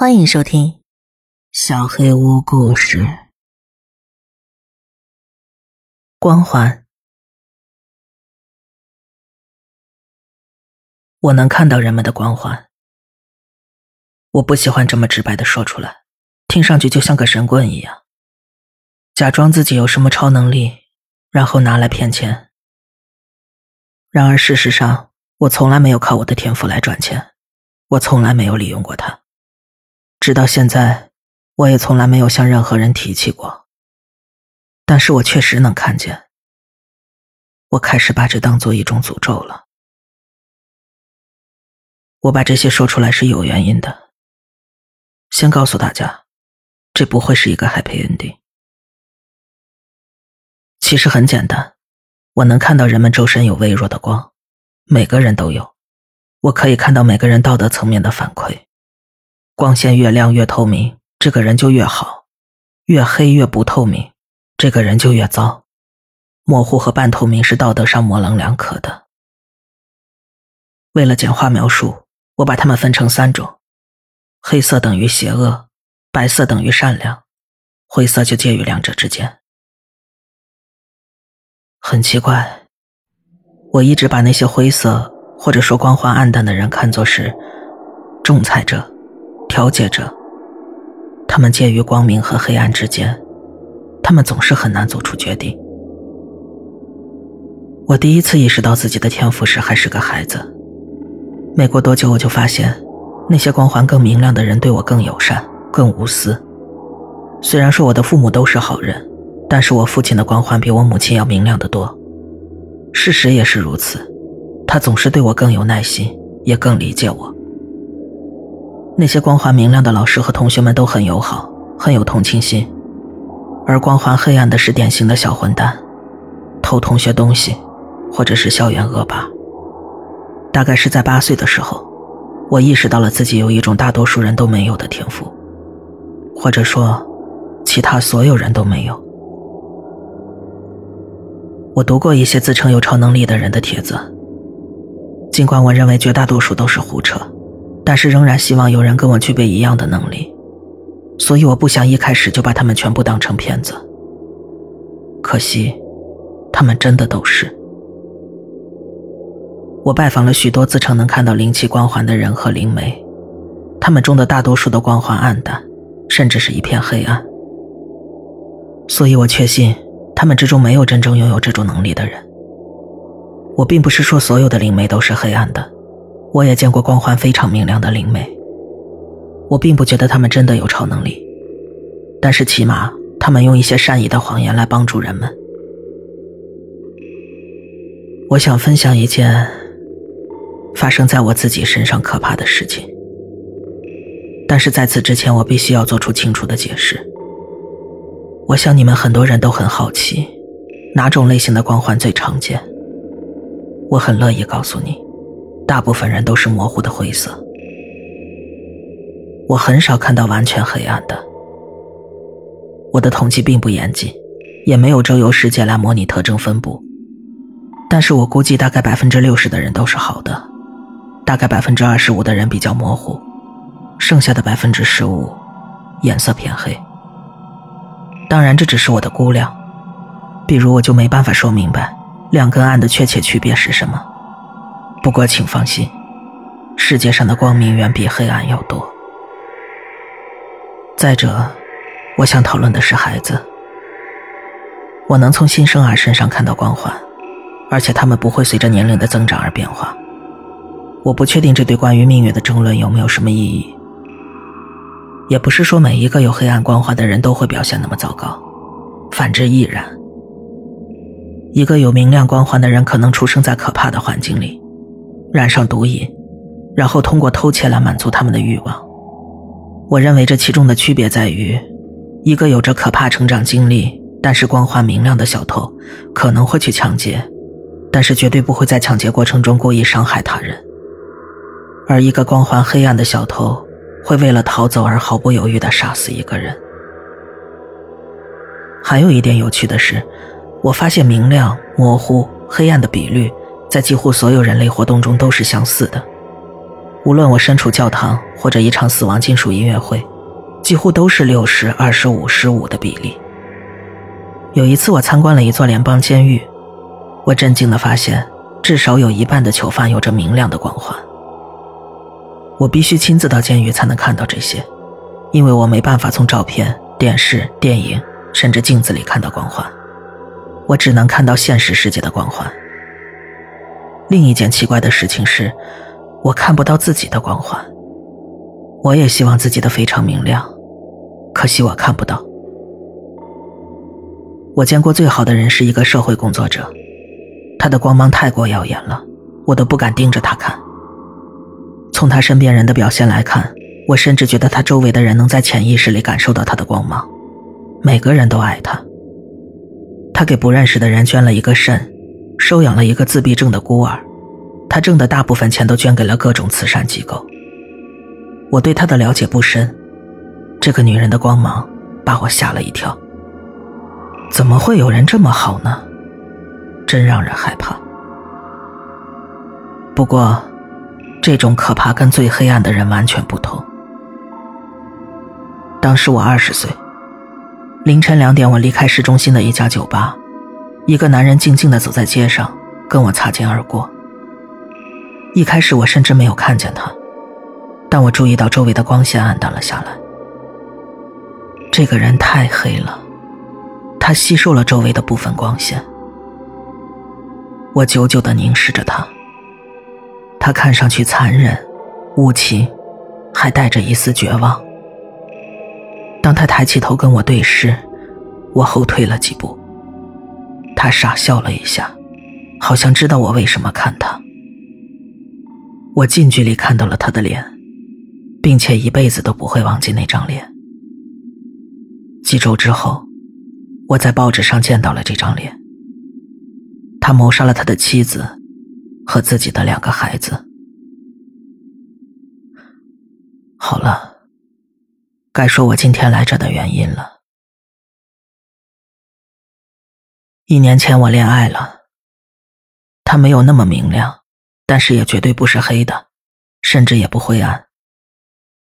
欢迎收听《小黑屋故事》。光环，我能看到人们的光环。我不喜欢这么直白的说出来，听上去就像个神棍一样，假装自己有什么超能力，然后拿来骗钱。然而事实上，我从来没有靠我的天赋来赚钱，我从来没有利用过它。直到现在，我也从来没有向任何人提起过。但是我确实能看见。我开始把这当做一种诅咒了。我把这些说出来是有原因的。先告诉大家，这不会是一个 happy ending。其实很简单，我能看到人们周身有微弱的光，每个人都有。我可以看到每个人道德层面的反馈。光线越亮越透明，这个人就越好；越黑越不透明，这个人就越糟。模糊和半透明是道德上模棱两可的。为了简化描述，我把它们分成三种：黑色等于邪恶，白色等于善良，灰色就介于两者之间。很奇怪，我一直把那些灰色或者说光环暗淡的人看作是仲裁者。调节着，他们介于光明和黑暗之间，他们总是很难做出决定。我第一次意识到自己的天赋时还是个孩子，没过多久我就发现，那些光环更明亮的人对我更友善、更无私。虽然说我的父母都是好人，但是我父亲的光环比我母亲要明亮得多。事实也是如此，他总是对我更有耐心，也更理解我。那些光环明亮的老师和同学们都很友好，很有同情心，而光环黑暗的是典型的小混蛋，偷同学东西，或者是校园恶霸。大概是在八岁的时候，我意识到了自己有一种大多数人都没有的天赋，或者说，其他所有人都没有。我读过一些自称有超能力的人的帖子，尽管我认为绝大多数都是胡扯。但是仍然希望有人跟我具备一样的能力，所以我不想一开始就把他们全部当成骗子。可惜，他们真的都是。我拜访了许多自称能看到灵气光环的人和灵媒，他们中的大多数的光环暗淡，甚至是一片黑暗。所以我确信，他们之中没有真正拥有这种能力的人。我并不是说所有的灵媒都是黑暗的。我也见过光环非常明亮的灵媒，我并不觉得他们真的有超能力，但是起码他们用一些善意的谎言来帮助人们。我想分享一件发生在我自己身上可怕的事情，但是在此之前，我必须要做出清楚的解释。我想你们很多人都很好奇，哪种类型的光环最常见？我很乐意告诉你。大部分人都是模糊的灰色，我很少看到完全黑暗的。我的统计并不严谨，也没有周游世界来模拟特征分布，但是我估计大概百分之六十的人都是好的，大概百分之二十五的人比较模糊，剩下的百分之十五颜色偏黑。当然这只是我的估量，比如我就没办法说明白亮跟暗的确切区别是什么。不过，请放心，世界上的光明远比黑暗要多。再者，我想讨论的是孩子。我能从新生儿身上看到光环，而且他们不会随着年龄的增长而变化。我不确定这对关于命运的争论有没有什么意义。也不是说每一个有黑暗光环的人都会表现那么糟糕，反之亦然。一个有明亮光环的人可能出生在可怕的环境里。染上毒瘾，然后通过偷窃来满足他们的欲望。我认为这其中的区别在于，一个有着可怕成长经历但是光环明亮的小偷可能会去抢劫，但是绝对不会在抢劫过程中故意伤害他人；而一个光环黑暗的小偷会为了逃走而毫不犹豫地杀死一个人。还有一点有趣的是，我发现明亮、模糊、黑暗的比率。在几乎所有人类活动中都是相似的，无论我身处教堂或者一场死亡金属音乐会，几乎都是六十二十五十五的比例。有一次，我参观了一座联邦监狱，我震惊的发现，至少有一半的囚犯有着明亮的光环。我必须亲自到监狱才能看到这些，因为我没办法从照片、电视、电影，甚至镜子里看到光环，我只能看到现实世界的光环。另一件奇怪的事情是，我看不到自己的光环。我也希望自己的非常明亮，可惜我看不到。我见过最好的人是一个社会工作者，他的光芒太过耀眼了，我都不敢盯着他看。从他身边人的表现来看，我甚至觉得他周围的人能在潜意识里感受到他的光芒，每个人都爱他。他给不认识的人捐了一个肾，收养了一个自闭症的孤儿，他挣的大部分钱都捐给了各种慈善机构。我对他的了解不深，这个女人的光芒把我吓了一跳。怎么会有人这么好呢？真让人害怕。不过。这种可怕跟最黑暗的人完全不同。当时我二十岁，凌晨两点，我离开市中心的一家酒吧，一个男人静静的走在街上，跟我擦肩而过。一开始我甚至没有看见他，但我注意到周围的光线暗淡了下来。这个人太黑了，他吸收了周围的部分光线。我久久的凝视着他。他看上去残忍、无情，还带着一丝绝望。当他抬起头跟我对视，我后退了几步。他傻笑了一下，好像知道我为什么看他。我近距离看到了他的脸，并且一辈子都不会忘记那张脸。几周之后，我在报纸上见到了这张脸。他谋杀了他的妻子。和自己的两个孩子。好了，该说我今天来这的原因了。一年前我恋爱了，她没有那么明亮，但是也绝对不是黑的，甚至也不灰暗。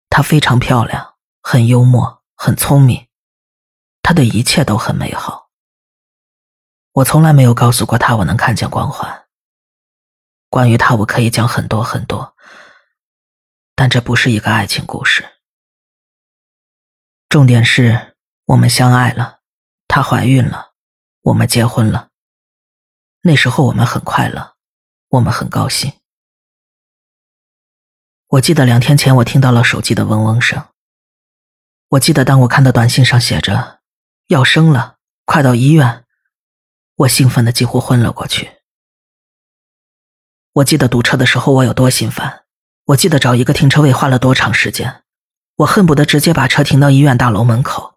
她非常漂亮，很幽默，很聪明，她的一切都很美好。我从来没有告诉过她我能看见光环。关于她，我可以讲很多很多，但这不是一个爱情故事。重点是我们相爱了，她怀孕了，我们结婚了。那时候我们很快乐，我们很高兴。我记得两天前我听到了手机的嗡嗡声。我记得当我看到短信上写着要生了，快到医院，我兴奋的几乎昏了过去。我记得堵车的时候我有多心烦，我记得找一个停车位花了多长时间，我恨不得直接把车停到医院大楼门口。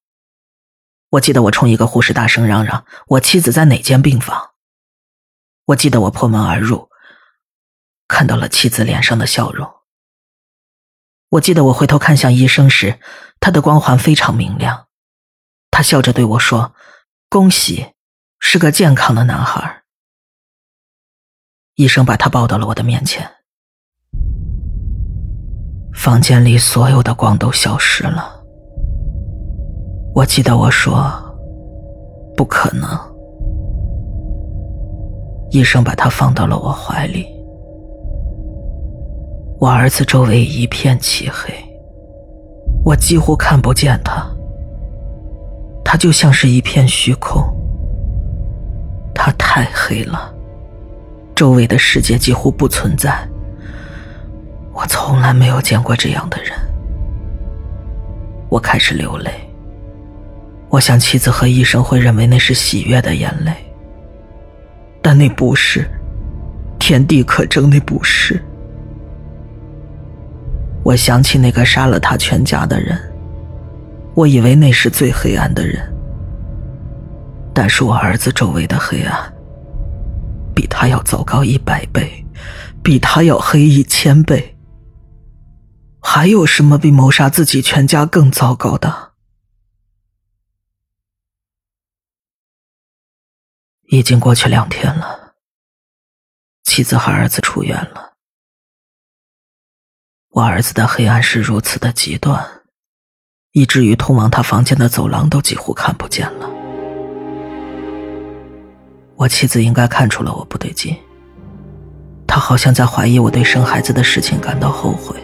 我记得我冲一个护士大声嚷嚷：“我妻子在哪间病房？”我记得我破门而入，看到了妻子脸上的笑容。我记得我回头看向医生时，他的光环非常明亮，他笑着对我说：“恭喜，是个健康的男孩。”医生把他抱到了我的面前，房间里所有的光都消失了。我记得我说：“不可能。”医生把他放到了我怀里。我儿子周围一片漆黑，我几乎看不见他，他就像是一片虚空。他太黑了。周围的世界几乎不存在，我从来没有见过这样的人。我开始流泪。我想妻子和医生会认为那是喜悦的眼泪，但那不是，天地可证那不是。我想起那个杀了他全家的人，我以为那是最黑暗的人，但是我儿子周围的黑暗。比他要糟糕一百倍，比他要黑一千倍。还有什么比谋杀自己全家更糟糕的？已经过去两天了，妻子和儿子出院了。我儿子的黑暗是如此的极端，以至于通往他房间的走廊都几乎看不见了。我妻子应该看出了我不对劲，她好像在怀疑我对生孩子的事情感到后悔。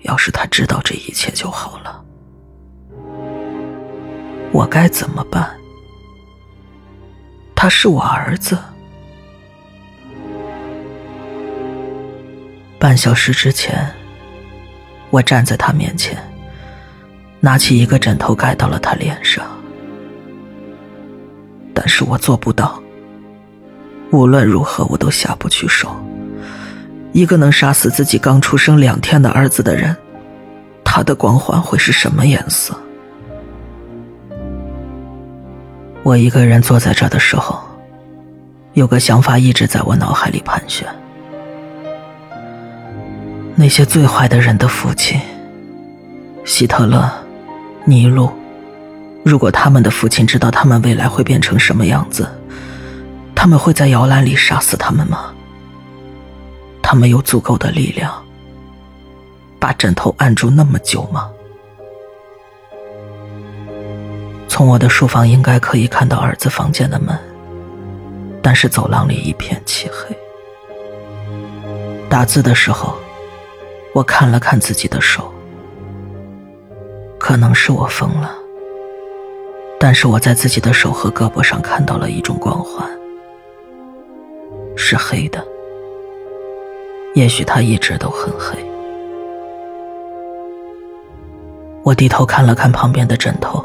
要是她知道这一切就好了。我该怎么办？他是我儿子。半小时之前，我站在他面前，拿起一个枕头盖到了他脸上，但是我做不到。无论如何，我都下不去手。一个能杀死自己刚出生两天的儿子的人，他的光环会是什么颜色？我一个人坐在这的时候，有个想法一直在我脑海里盘旋。那些最坏的人的父亲，希特勒、尼禄，如果他们的父亲知道他们未来会变成什么样子，他们会在摇篮里杀死他们吗？他们有足够的力量把枕头按住那么久吗？从我的书房应该可以看到儿子房间的门，但是走廊里一片漆黑。打字的时候，我看了看自己的手，可能是我疯了，但是我在自己的手和胳膊上看到了一种光环，是黑的。也许它一直都很黑。我低头看了看旁边的枕头。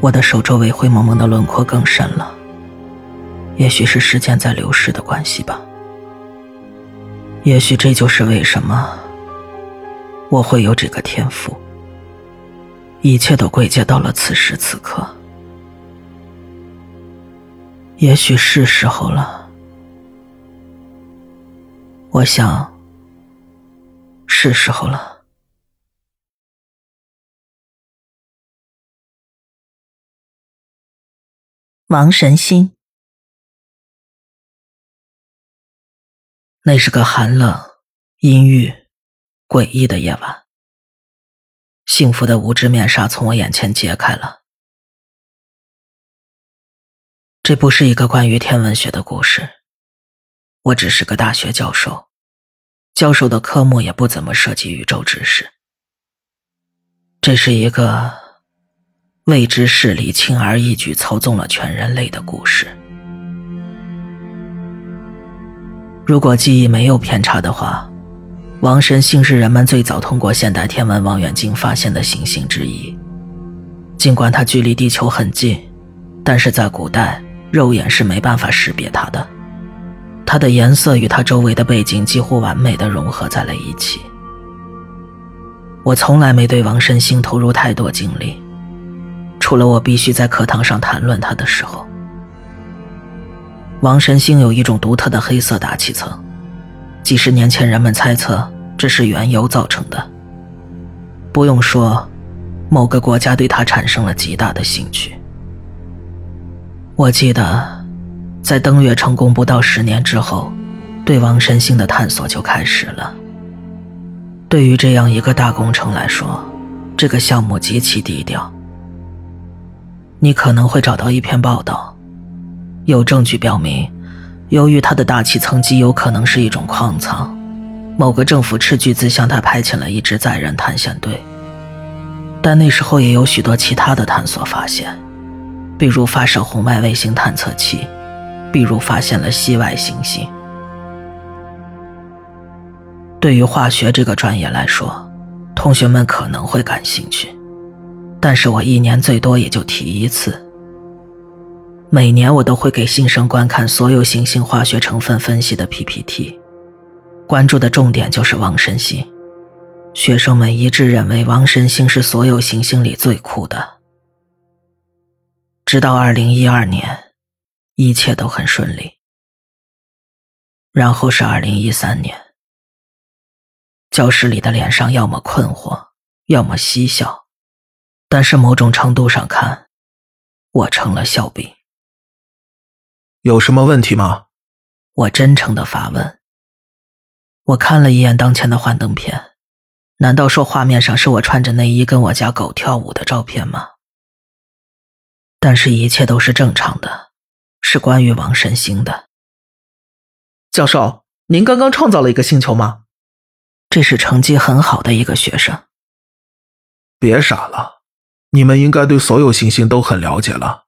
我的手周围灰蒙蒙的轮廓更深了，也许是时间在流逝的关系吧。也许这就是为什么我会有这个天赋。一切都归结到了此时此刻。也许是时候了，我想是时候了。王神心。那是个寒冷、阴郁、诡异的夜晚。幸福的无知面纱从我眼前揭开了。这不是一个关于天文学的故事。我只是个大学教授，教授的科目也不怎么涉及宇宙知识。这是一个。未知势力轻而易举操纵了全人类的故事。如果记忆没有偏差的话，王神星是人们最早通过现代天文望远镜发现的行星之一。尽管它距离地球很近，但是在古代肉眼是没办法识别它的。它的颜色与它周围的背景几乎完美的融合在了一起。我从来没对王神星投入太多精力。除了我必须在课堂上谈论它的时候，王神星有一种独特的黑色大气层，几十年前人们猜测这是原油造成的。不用说，某个国家对它产生了极大的兴趣。我记得，在登月成功不到十年之后，对王神星的探索就开始了。对于这样一个大工程来说，这个项目极其低调。你可能会找到一篇报道，有证据表明，由于它的大气层极有可能是一种矿藏，某个政府斥巨资向它派遣了一支载人探险队。但那时候也有许多其他的探索发现，比如发射红外卫星探测器，比如发现了系外行星。对于化学这个专业来说，同学们可能会感兴趣。但是我一年最多也就提一次。每年我都会给新生观看所有行星化学成分分析的 PPT，关注的重点就是王神星。学生们一致认为王神星是所有行星里最酷的。直到二零一二年，一切都很顺利。然后是二零一三年，教室里的脸上要么困惑，要么嬉笑。但是某种程度上看，我成了笑柄。有什么问题吗？我真诚的发问。我看了一眼当前的幻灯片，难道说画面上是我穿着内衣跟我家狗跳舞的照片吗？但是，一切都是正常的，是关于王神星的。教授，您刚刚创造了一个星球吗？这是成绩很好的一个学生。别傻了，你们应该对所有行星都很了解了，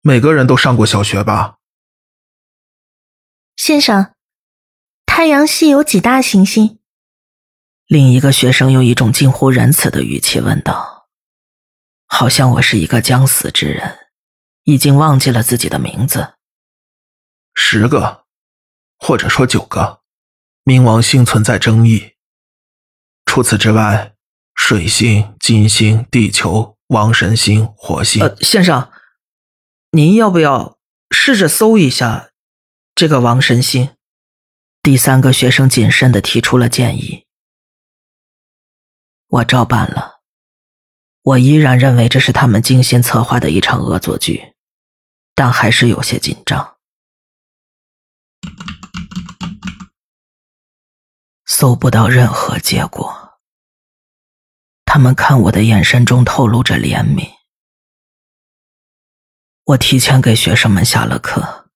每个人都上过小学吧？先生，太阳系有几大行星？另一个学生用一种近乎仁慈的语气问道，好像我是一个将死之人，已经忘记了自己的名字。十个，或者说九个，冥王星存在争议。除此之外，水星、金星、地球、王神星、火星……呃，先生，您要不要试着搜一下？这个王神星，第三个学生谨慎的提出了建议。我照办了。我依然认为这是他们精心策划的一场恶作剧，但还是有些紧张。搜不到任何结果。他们看我的眼神中透露着怜悯。我提前给学生们下了课。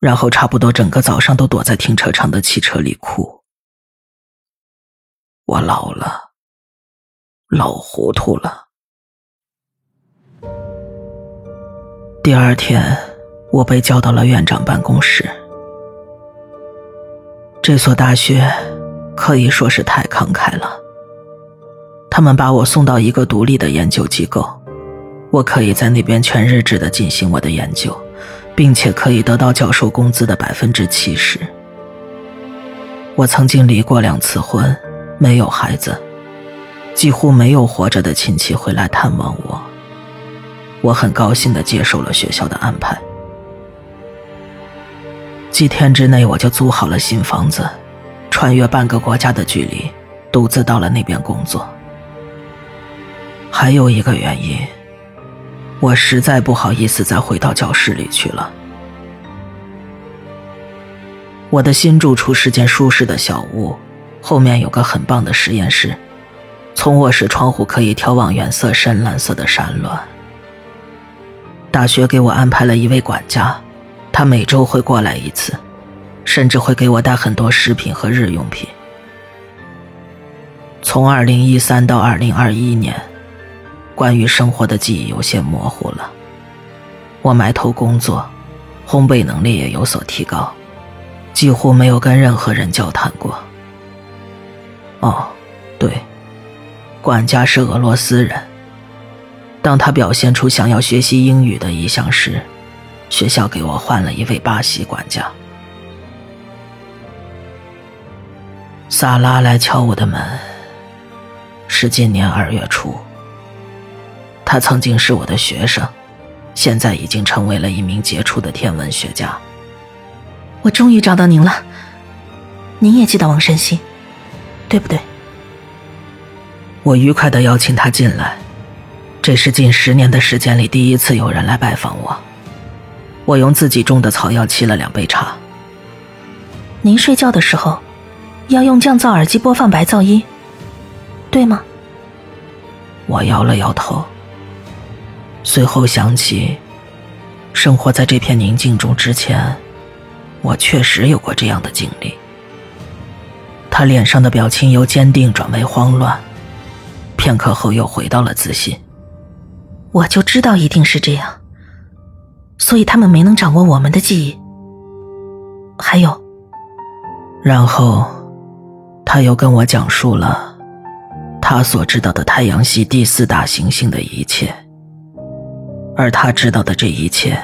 然后差不多整个早上都躲在停车场的汽车里哭。我老了，老糊涂了。第二天，我被叫到了院长办公室。这所大学可以说是太慷慨了。他们把我送到一个独立的研究机构，我可以在那边全日制的进行我的研究。并且可以得到教授工资的百分之七十。我曾经离过两次婚，没有孩子，几乎没有活着的亲戚会来探望我。我很高兴地接受了学校的安排。几天之内，我就租好了新房子，穿越半个国家的距离，独自到了那边工作。还有一个原因。我实在不好意思再回到教室里去了。我的新住处是间舒适的小屋，后面有个很棒的实验室，从卧室窗户可以眺望远色深蓝色的山峦。大学给我安排了一位管家，他每周会过来一次，甚至会给我带很多食品和日用品。从二零一三到二零二一年。关于生活的记忆有些模糊了。我埋头工作，烘焙能力也有所提高，几乎没有跟任何人交谈过。哦，对，管家是俄罗斯人。当他表现出想要学习英语的意向时，学校给我换了一位巴西管家。萨拉来敲我的门，是今年二月初。他曾经是我的学生，现在已经成为了一名杰出的天文学家。我终于找到您了，您也记得王神星，对不对？我愉快的邀请他进来，这是近十年的时间里第一次有人来拜访我。我用自己种的草药沏了两杯茶。您睡觉的时候，要用降噪耳机播放白噪音，对吗？我摇了摇头。随后想起，生活在这片宁静中之前，我确实有过这样的经历。他脸上的表情由坚定转为慌乱，片刻后又回到了自信。我就知道一定是这样，所以他们没能掌握我们的记忆。还有，然后他又跟我讲述了他所知道的太阳系第四大行星的一切。而他知道的这一切，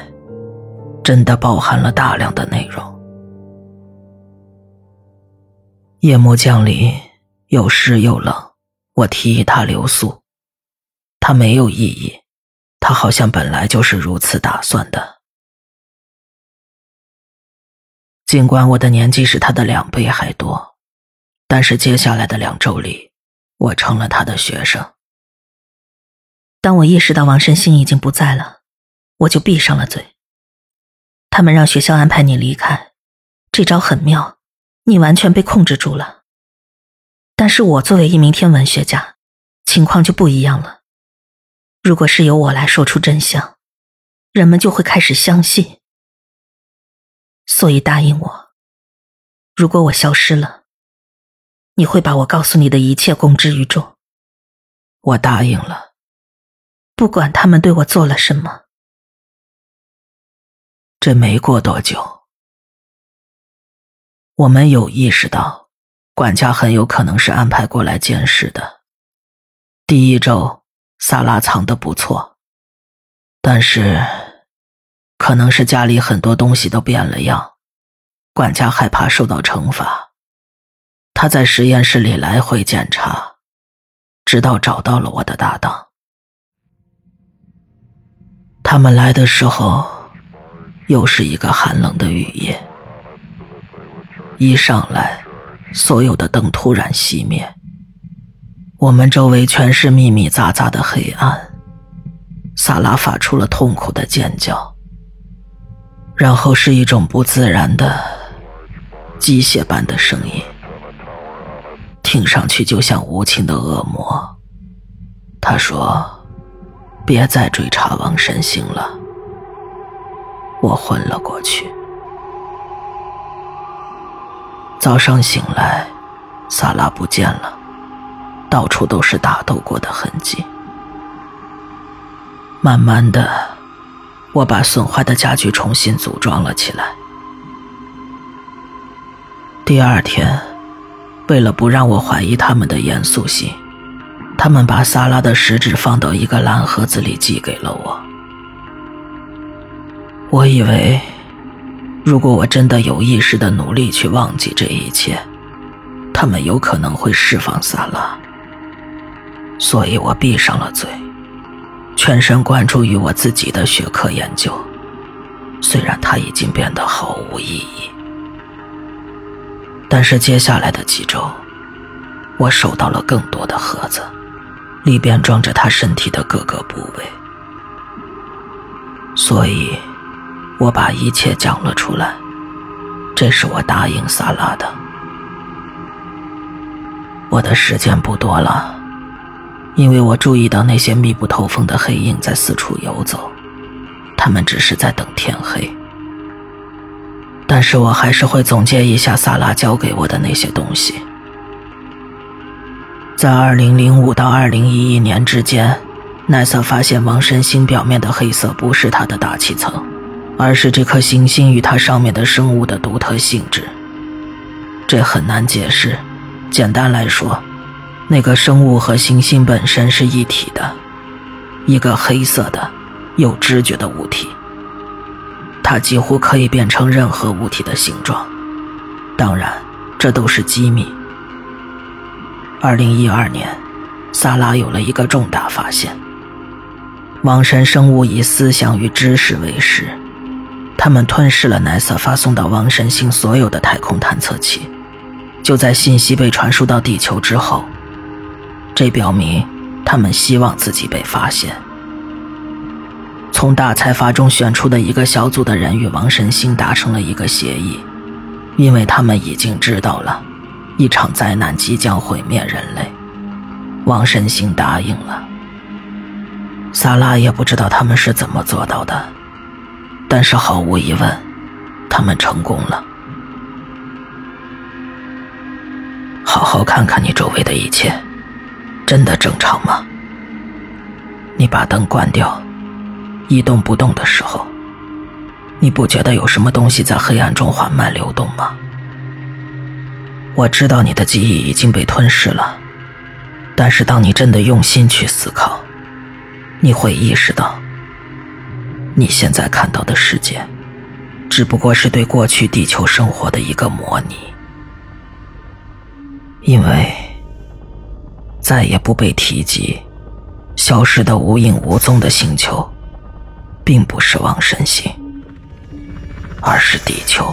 真的包含了大量的内容。夜幕降临，又湿又冷，我提议他留宿，他没有异议，他好像本来就是如此打算的。尽管我的年纪是他的两倍还多，但是接下来的两周里，我成了他的学生。当我意识到王神星已经不在了，我就闭上了嘴。他们让学校安排你离开，这招很妙，你完全被控制住了。但是我作为一名天文学家，情况就不一样了。如果是由我来说出真相，人们就会开始相信。所以答应我，如果我消失了，你会把我告诉你的一切公之于众。我答应了，不管他们对我做了什么。这没过多久，我们有意识到，管家很有可能是安排过来监视的。第一周，萨拉藏的不错，但是，可能是家里很多东西都变了样，管家害怕受到惩罚，他在实验室里来回检查，直到找到了我的搭档。他们来的时候。又是一个寒冷的雨夜，一上来，所有的灯突然熄灭，我们周围全是密密匝匝的黑暗。萨拉发出了痛苦的尖叫，然后是一种不自然的机械般的声音，听上去就像无情的恶魔。他说：“别再追查王神星了。”我昏了过去。早上醒来，萨拉不见了，到处都是打斗过的痕迹。慢慢的，我把损坏的家具重新组装了起来。第二天，为了不让我怀疑他们的严肃性，他们把萨拉的食指放到一个蓝盒子里寄给了我。我以为，如果我真的有意识的努力去忘记这一切，他们有可能会释放萨拉。所以我闭上了嘴，全神贯注于我自己的学科研究。虽然它已经变得毫无意义，但是接下来的几周，我收到了更多的盒子，里边装着他身体的各个部位，所以。我把一切讲了出来，这是我答应萨拉的。我的时间不多了，因为我注意到那些密不透风的黑影在四处游走，他们只是在等天黑。但是我还是会总结一下萨拉教给我的那些东西。在2005到2011年之间，奈瑟发现王神星表面的黑色不是它的大气层。而是这颗行星与它上面的生物的独特性质，这很难解释。简单来说，那个生物和行星本身是一体的，一个黑色的、有知觉的物体。它几乎可以变成任何物体的形状，当然，这都是机密。二零一二年，萨拉有了一个重大发现：王神生物以思想与知识为食。他们吞噬了奈瑟发送到王神星所有的太空探测器。就在信息被传输到地球之后，这表明他们希望自己被发现。从大财阀中选出的一个小组的人与王神星达成了一个协议，因为他们已经知道了，一场灾难即将毁灭人类。王神星答应了。萨拉也不知道他们是怎么做到的。但是毫无疑问，他们成功了。好好看看你周围的一切，真的正常吗？你把灯关掉，一动不动的时候，你不觉得有什么东西在黑暗中缓慢流动吗？我知道你的记忆已经被吞噬了，但是当你真的用心去思考，你会意识到。你现在看到的世界，只不过是对过去地球生活的一个模拟，因为再也不被提及、消失的无影无踪的星球，并不是王神星，而是地球。